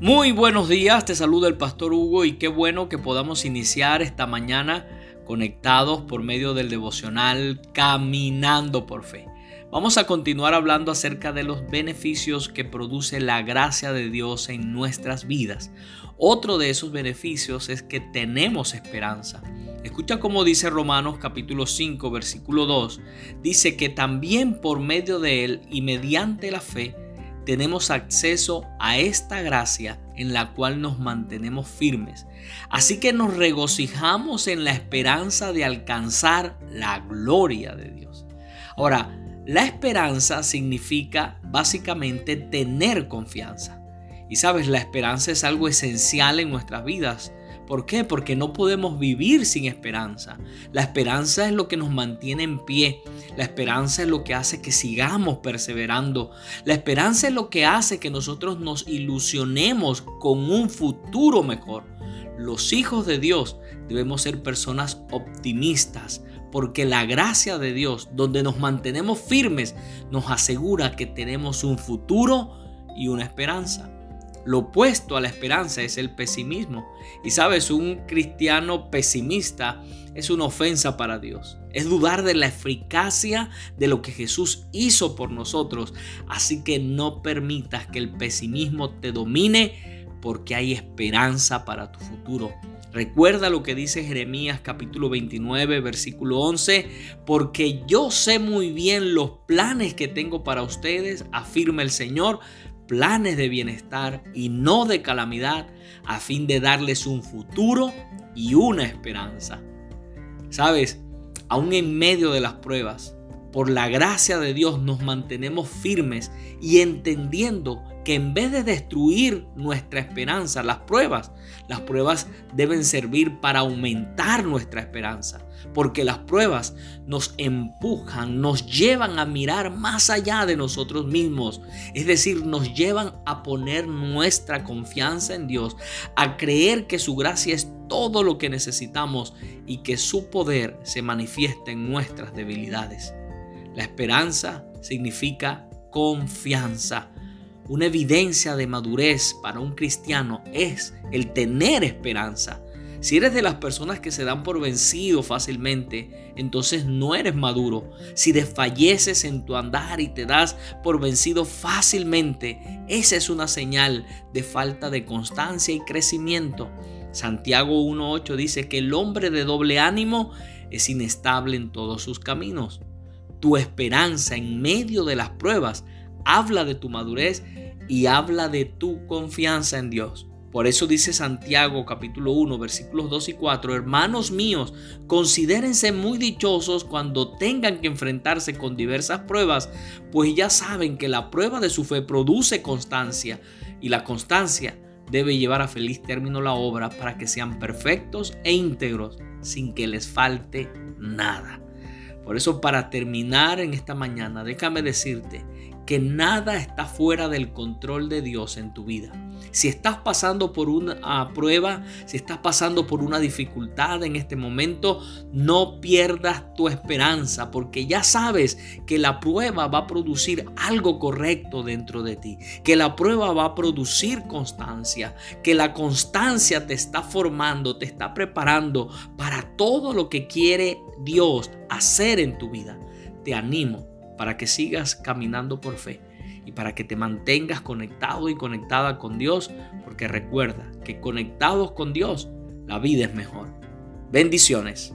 Muy buenos días, te saluda el pastor Hugo y qué bueno que podamos iniciar esta mañana conectados por medio del devocional Caminando por Fe. Vamos a continuar hablando acerca de los beneficios que produce la gracia de Dios en nuestras vidas. Otro de esos beneficios es que tenemos esperanza. Escucha cómo dice Romanos capítulo 5 versículo 2. Dice que también por medio de él y mediante la fe tenemos acceso a esta gracia en la cual nos mantenemos firmes. Así que nos regocijamos en la esperanza de alcanzar la gloria de Dios. Ahora, la esperanza significa básicamente tener confianza. Y sabes, la esperanza es algo esencial en nuestras vidas. ¿Por qué? Porque no podemos vivir sin esperanza. La esperanza es lo que nos mantiene en pie. La esperanza es lo que hace que sigamos perseverando. La esperanza es lo que hace que nosotros nos ilusionemos con un futuro mejor. Los hijos de Dios debemos ser personas optimistas, porque la gracia de Dios, donde nos mantenemos firmes, nos asegura que tenemos un futuro y una esperanza. Lo opuesto a la esperanza es el pesimismo. Y sabes, un cristiano pesimista es una ofensa para Dios. Es dudar de la eficacia de lo que Jesús hizo por nosotros. Así que no permitas que el pesimismo te domine porque hay esperanza para tu futuro. Recuerda lo que dice Jeremías capítulo 29 versículo 11, porque yo sé muy bien los planes que tengo para ustedes, afirma el Señor, planes de bienestar y no de calamidad, a fin de darles un futuro y una esperanza. Sabes, aún en medio de las pruebas, por la gracia de Dios nos mantenemos firmes y entendiendo que en vez de destruir nuestra esperanza, las pruebas, las pruebas deben servir para aumentar nuestra esperanza, porque las pruebas nos empujan, nos llevan a mirar más allá de nosotros mismos, es decir, nos llevan a poner nuestra confianza en Dios, a creer que su gracia es todo lo que necesitamos y que su poder se manifiesta en nuestras debilidades. La esperanza significa confianza una evidencia de madurez para un cristiano es el tener esperanza. Si eres de las personas que se dan por vencido fácilmente, entonces no eres maduro. Si desfalleces en tu andar y te das por vencido fácilmente, esa es una señal de falta de constancia y crecimiento. Santiago 1.8 dice que el hombre de doble ánimo es inestable en todos sus caminos. Tu esperanza en medio de las pruebas habla de tu madurez y habla de tu confianza en Dios. Por eso dice Santiago capítulo 1 versículos 2 y 4, hermanos míos, considérense muy dichosos cuando tengan que enfrentarse con diversas pruebas, pues ya saben que la prueba de su fe produce constancia y la constancia debe llevar a feliz término la obra para que sean perfectos e íntegros sin que les falte nada. Por eso para terminar en esta mañana, déjame decirte que nada está fuera del control de Dios en tu vida. Si estás pasando por una prueba, si estás pasando por una dificultad en este momento, no pierdas tu esperanza porque ya sabes que la prueba va a producir algo correcto dentro de ti, que la prueba va a producir constancia, que la constancia te está formando, te está preparando para todo lo que quiere Dios hacer en tu vida. Te animo para que sigas caminando por fe y para que te mantengas conectado y conectada con Dios, porque recuerda que conectados con Dios, la vida es mejor. Bendiciones.